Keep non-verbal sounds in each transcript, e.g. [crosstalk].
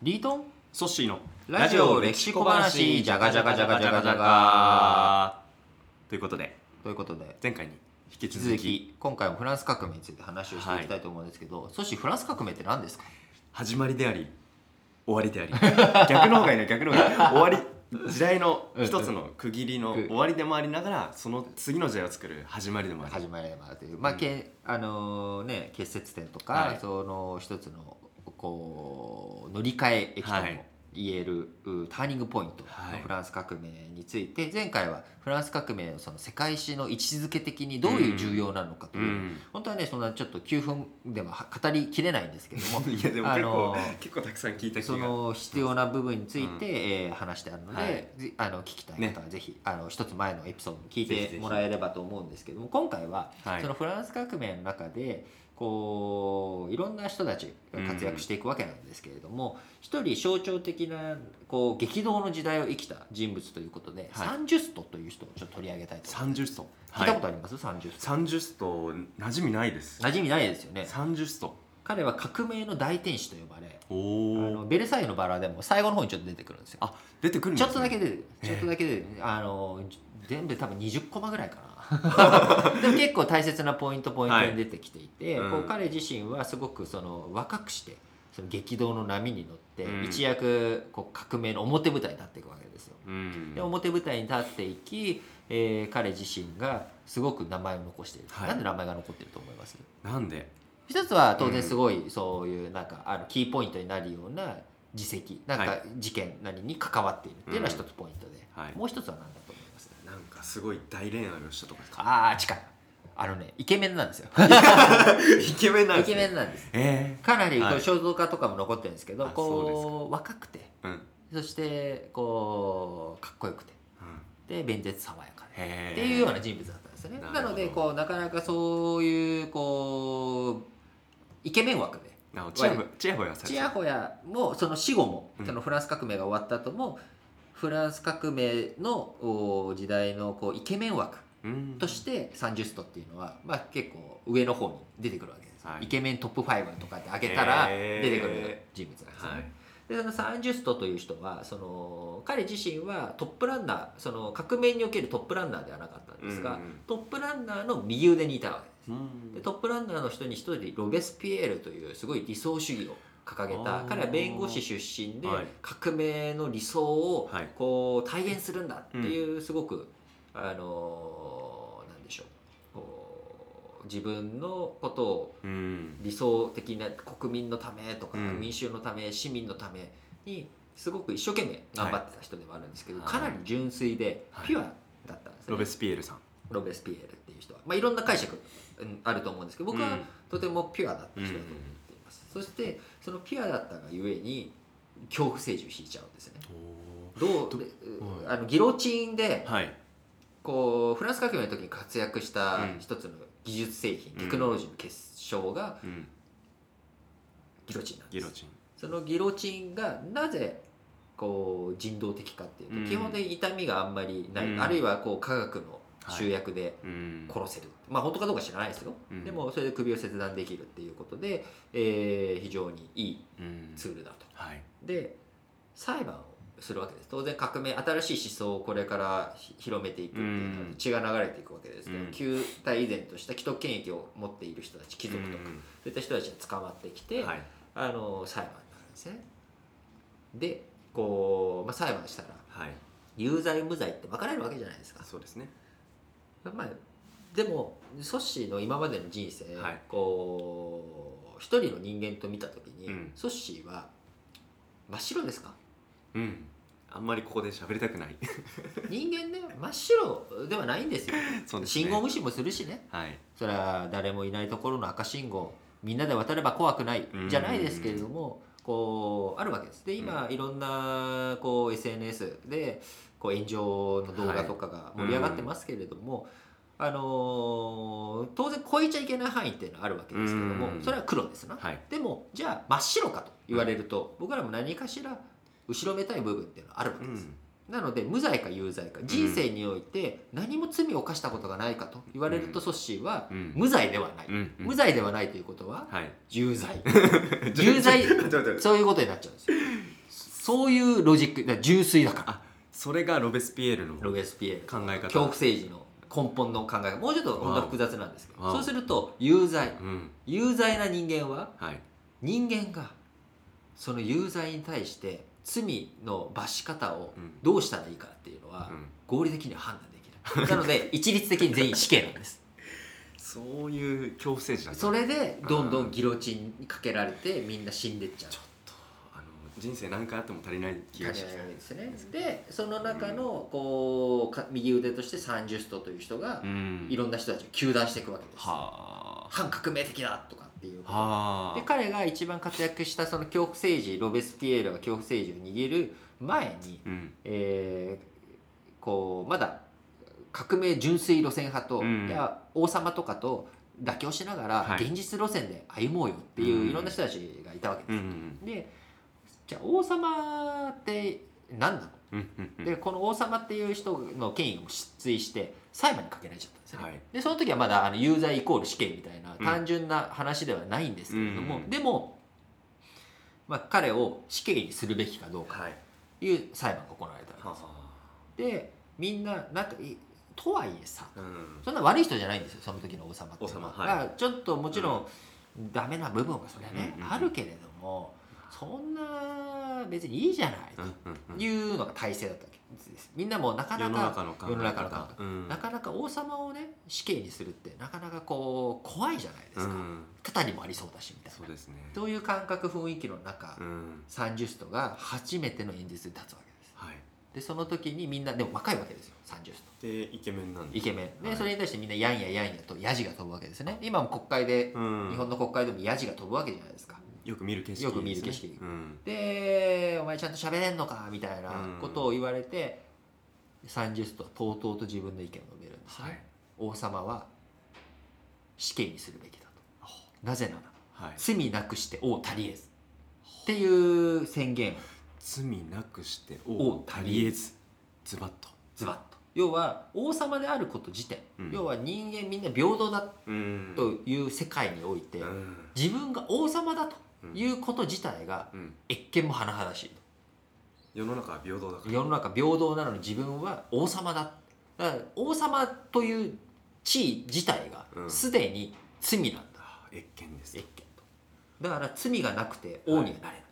リートン？ソッシーのラジオ歴史小話じゃがじゃがじゃがじゃがじゃがということで。ということで。前回に引き続き。今回もフランス革命について話をしていきたいと思うんですけど、そしてフランス革命って何ですか？始まりであり終わりであり。[laughs] 逆の方がいいな逆の方がいい。終わり時代の一つの区切りのうん終わりでもありながらその次の時代を作る始まりでもあり始まりまという、まあけあのね、結節点とか、はい。その一つのこう乗り換え駅ともはい言える、うターニングポイントはい。のフランス革命について、前回はフランス革命のその世界史の位置づけ的にどういう重要なのかという、うん。本当はねそんなちょっと9分では語りきれないんですけども [laughs] いやでも結構、結構たくさん聞いたその必要な部分について、うんえー話してあるので、はいぜあの聞きたい方はぜひ、あの一つ前のエピソード聞いてもらえればと思うんですけども今回は、はい。そのフランス革命の中でこういろんな人たちが活躍していくわけなんですけれども、一人象徴的なこう激動の時代を生きた人物ということで、はい。サンジュストという人をちょっと取り上げたいと思います。30スト。聞いたことあります、サンジュスト。サンジュスト馴染みないです。馴染みないですよね。サンジュスト彼は革命の大天使と呼ばれおあのおベルサイユのバラでも最後の方にちょっと出てくるんですよ。あ出てくるんちょっとだけ出てる。ええ。ちょっとだけ出あの全部多分20コマぐらいかな。[laughs] でも結構大切なポイントポイントに出てきていて、はい。うん。こう彼自身はすごくその若くしてその激動の波に乗って、うん。一躍こう革命の表舞台に立っていくわけですよ。うん。で表舞台に立っていき、えー彼自身がすごく名前を残している、はい。なんで名前が残ってると思います？なんで？一つは当然すごいそういうなんかあるキーポイントになるような実績なんかはい。事件なりに関わっているっていうのは一つポイントで、はい。もう一つは何だと思います？なんかすごい大恋愛をしたとか。ですかああ近い。あのねイケメンなんですよ。[laughs] イケメンなんイです、ね、ケメンなんです。えかなりこはい。う肖像画とかも残ってるんですけど、こう若くて。えうん。そしてこうかっこよくて。で弁舌爽やかで。へえっていうような人物だったんですよね。なるほど。なのでこうなかなかそういうこうイケメン枠で。なちやほちやほやちやほやもその死後も、うん。そのフランス革命が終わった後もフランス革命のお時代のこうイケメン枠うんとしてサンジュストっていうのは、まあ、結構上の方に出てくるわけです、はい。イケメントップ5とかって挙げたら出てくる人物なんですよね、はい。でそのサンジュストという人はその彼自身はトップランナーその革命におけるトップランナーではなかったんですが、うんうんトップランナーの右腕にいたわけ。ですうんでトップランナーの人に一人でロベスピエールというすごい理想主義を掲げあたー。彼は弁護士出身ではい。革命の理想をはい。こう体現するんだっていうすごく、あのなんでしょう自分のことをうん。理想的な国民のためとか、うん。民衆のため市民のためにすごく一生懸命頑張ってた人ではあるんですけど、はい。かなり純粋ではい。ピュアだったんですね、ロベスピエールさんロベスピエールっていう人は、まあ、いろんな解釈うんあると思うんですけど僕はうん。とてもピュアだった人だと思っています、そしてそのピュアだったがゆえに恐怖政治を引いちゃうんですね。どうあのギロチンではい。こうフランス革命の時に活躍したうん。一つの技術製品、うん。テクノロジーの結晶がうん。ギロチンなんです。ギそのギロチンがなぜこう人道的かっていうと、うん。基本的に痛みがあんまりない、うん。あるいはこう科学の集約でうん。殺せる、まあ本当かどうか知らないですよ、うん。でもそれで首を切断できるっていうことで、えー非常にいいうん。ツールだと。はい。で裁判をするわけです。当然革命新しい思想をこれからひ広めていくっていうのはうん。血が流れていくわけですけど、うん。旧体依然とした既得権益を持っている人たち貴族とか、そういった人たちが捕まってきて、うんはい。あの裁判になるんですね。でこう、まあ、裁判したらはい。有罪無罪って分かれるわけじゃないですか。そうですねまあでもソッシーの今までの人生、はい。こう一人の人間と見た時に、うん。ソッシーは真っ白ですか？うん。あんまりここで喋りたくない。人間ね真っ白ではないんですよ。[laughs] そうですね。信号無視もするしね。はい。それは誰もいないところの赤信号みんなで渡れば怖くないうん。じゃないですけれどもこうあるわけです。で今、いろんなこう SNS でこう炎上の動画とかが盛り上がってますけれども、あのー当然超えちゃいけない範囲っていうのはあるわけですけれどもうん。それは黒ですな、はい。でもじゃあ真っ白かと言われると、僕らも何かしら後ろめたい部分っていうのはあるわけです、うん。なので無罪か有罪か人生において何も罪を犯したことがないかと言われるとソッシーはうん。無罪ではない、うん。うん。無罪ではないということははい。有罪。[laughs] 有罪そういうことになっちゃうんですよ。そういうロジック純粋だから。あそれがロベスピエールのロベスピエール。考え方。恐怖政治の根本の考え方。もうちょっと本当は複雑なんですけど。そうすると有罪。うん。有罪な人間ははい。人間がその有罪に対して罪の罰し方をうん。どうしたらいいかっていうのはうん。合理的には判断できない。なので一律的に全員死刑なんです。そういう恐怖政治なんだ。それでどんどん。ギロチンにかけられてみんな死んでっちゃう人生何回あっても足りない気がし感じないわけですね。でその中のこうか右腕としてサンジュストという人がうん。いろんな人たちを糾弾していくわけです。は反革命的だとかっていう。で彼が一番活躍したその恐怖政治ロベスピエールが恐怖政治を握る前に、うん。えーこうまだ革命純粋路線派と、うん。いや王様とかと妥協しながらはい。現実路線で歩もうよっていううん。いろんな人たちがいたわけです。ん。でじゃあ王様って何なの？うんうんうん。でこの王様っていう人の権威を失墜して裁判にかけられちゃったんですよね、はい。でその時はまだあの有罪イコール死刑みたいなうん。単純な話ではないんですけれども、うん。でも、まあ、彼を死刑にするべきかどうかはい。という裁判が行われたわけです。はでみんななんかいとはいえさあうん。そんな悪い人じゃないんですよその時の王様って王様はい。だからちょっともちろん。ダメな部分がそれはね、うんうんうん。あるけれどもそんな別にいいじゃないというのが体制だったわけです。みんなもうなかなか世の中の考え方うん。なかなか王様をね死刑にするってなかなかこう怖いじゃないですか、うん。タタにもありそうだしみたいな。そうですね。そういう感覚雰囲気の中、うん。サンジュストが初めての演説に立つわけです。はい。でその時にみんなでも若いわけですよ。サンジュストでイケメンなんでイケメン。で、はい。それに対してみんなやんややんやとヤジが飛ぶわけですね。今も国会で、うん。日本の国会でもヤジが飛ぶわけじゃないですかよく見る景色よく見る景色。うん。でお前ちゃんと喋れんのかみたいなことを言われて、サンジュストはとうとうと自分の意見を述べるんですね、はい。王様は死刑にするべきだと。なぜならはい。罪なくして王足りえず。っていう宣言を。罪なくして王王足りえず。ズバッと。ズバッと。要は王様であること自体、うん。要は人間みんな平等だうん。という世界において、うん。自分が王様だということ自体がうん。越見も甚だしい。と世の中は平等だから。世の中平等なのに自分は王様だ。だから王様という地位自体がうん。すでに罪なんだ、あ越見です。越見。とだから罪がなくて王にはなれない、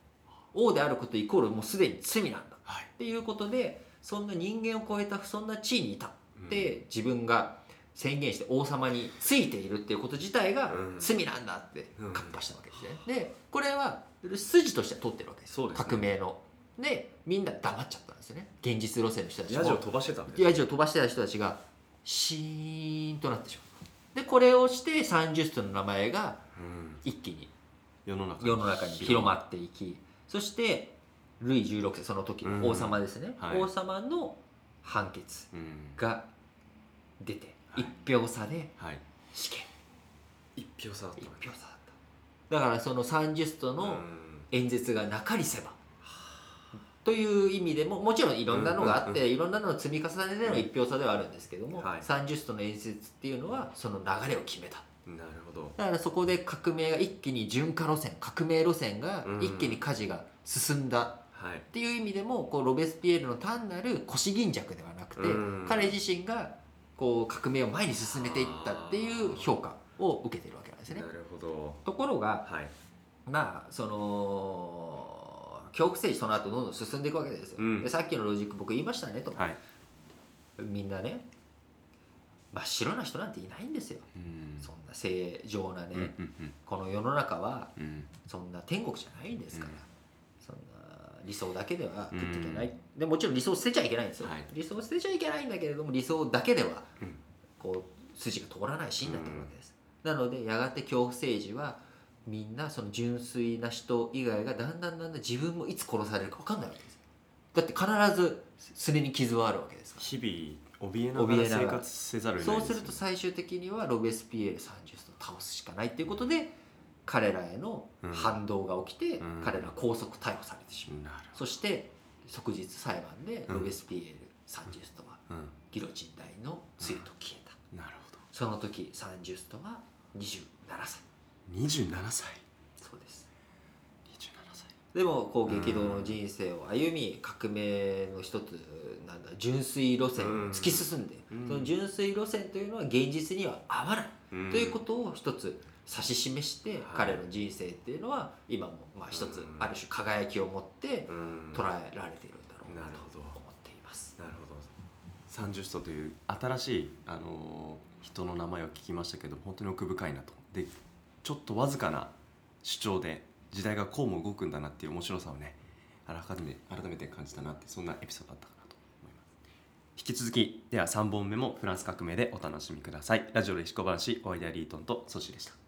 王であることイコールもうすでに罪なんだ。はい。っていうことでそんな人間を超えたそんな地位にいたって自分が宣言して王様についているっていうこと自体がうん。罪なんだってうん。カッパしたわけですね。でこれは筋としては取ってるわけです。そうですね。革命の。でみんな黙っちゃったんですよね。現実路線の人たちも。ヤジを飛ばしてたんです。ヤジを飛ばしてた人たちがシーンとなってしまう。でこれをしてサンジュストの名前がうん。一気に世の中世の中に広まっていきそしてルイ16世その時うん。の王様ですね、はい。王様の判決うん。が出てはい一票差ではい。死刑。一票差だった一票差だった。だからそのサンジュストの演説がなかりせばという意味でももちろんいろんなのがあっうんていろんなのの積み重ねでの一票差ではあるんですけども、はい。サンジュストの演説っていうのはその流れを決めた。うんなるほど。だからそこで革命が一気に順化路線革命路線が一気に舵が進んだ。はい。っていう意味でもこうロベスピエールの単なる腰巾着ではなくて、うん。彼自身がこう革命を前に進めていったっていう評価を受けてるわけなんですね。な。るほど。ところがはい。まあその恐怖政治その後どんどん進んでいくわけですよ。うん。でさっきのロジック僕言いましたねと、はい。みんなね真っ白な人なんていないんですよ。うん。そんな正常なね、うんうんこの世の中はうんうん。そんな天国じゃないんですから、うん理想だけでは食っていけない、でもちろん理想を捨てちゃいけないんですよ、はい。理想を捨てちゃいけないんだけれども理想だけではうん。こう筋が通らないシーンだったわけです、なのでやがて恐怖政治はみんなその純粋な人以外がだんだんだんだん自分もいつ殺されるか分かんないわけです。だって必ずすねに傷はあるわけですから。日々怯えながら生活せざるを得そないうですすると最終的にはロベスピエール・サンジュストを倒すしかないっていうことで彼らへの反動が起きて、うん。彼らは拘束逮捕されてしまう、そして即日裁判でうん。ロベスピエール・サンジュストはギロチン台の杖と消えた、うん。なるほど。その時サンジュストは27歳。27歳。そうです。27歳。でもこう激動の人生を歩み革命の一つなんだ純粋路線を突き進んで、うん。その純粋路線というのは現実には合わない、うん。ということを一つ指し示して、彼の人生っていうのは今もまあ一つうん。ある種輝きを持ってうん。捉えられているんだろうなとなるほど。思っています。なるほど。三十人という新しい、あのー人の名前を聞きましたけど本当に奥深いなと。でちょっとわずかな主張で時代がこうも動くんだなっていう面白さをね改め改めて感じたなってそんなエピソードだったかなと思います。引き続きでは3本目もフランス革命でお楽しみください。ラジオレシコ話お相手はリートンとソシでした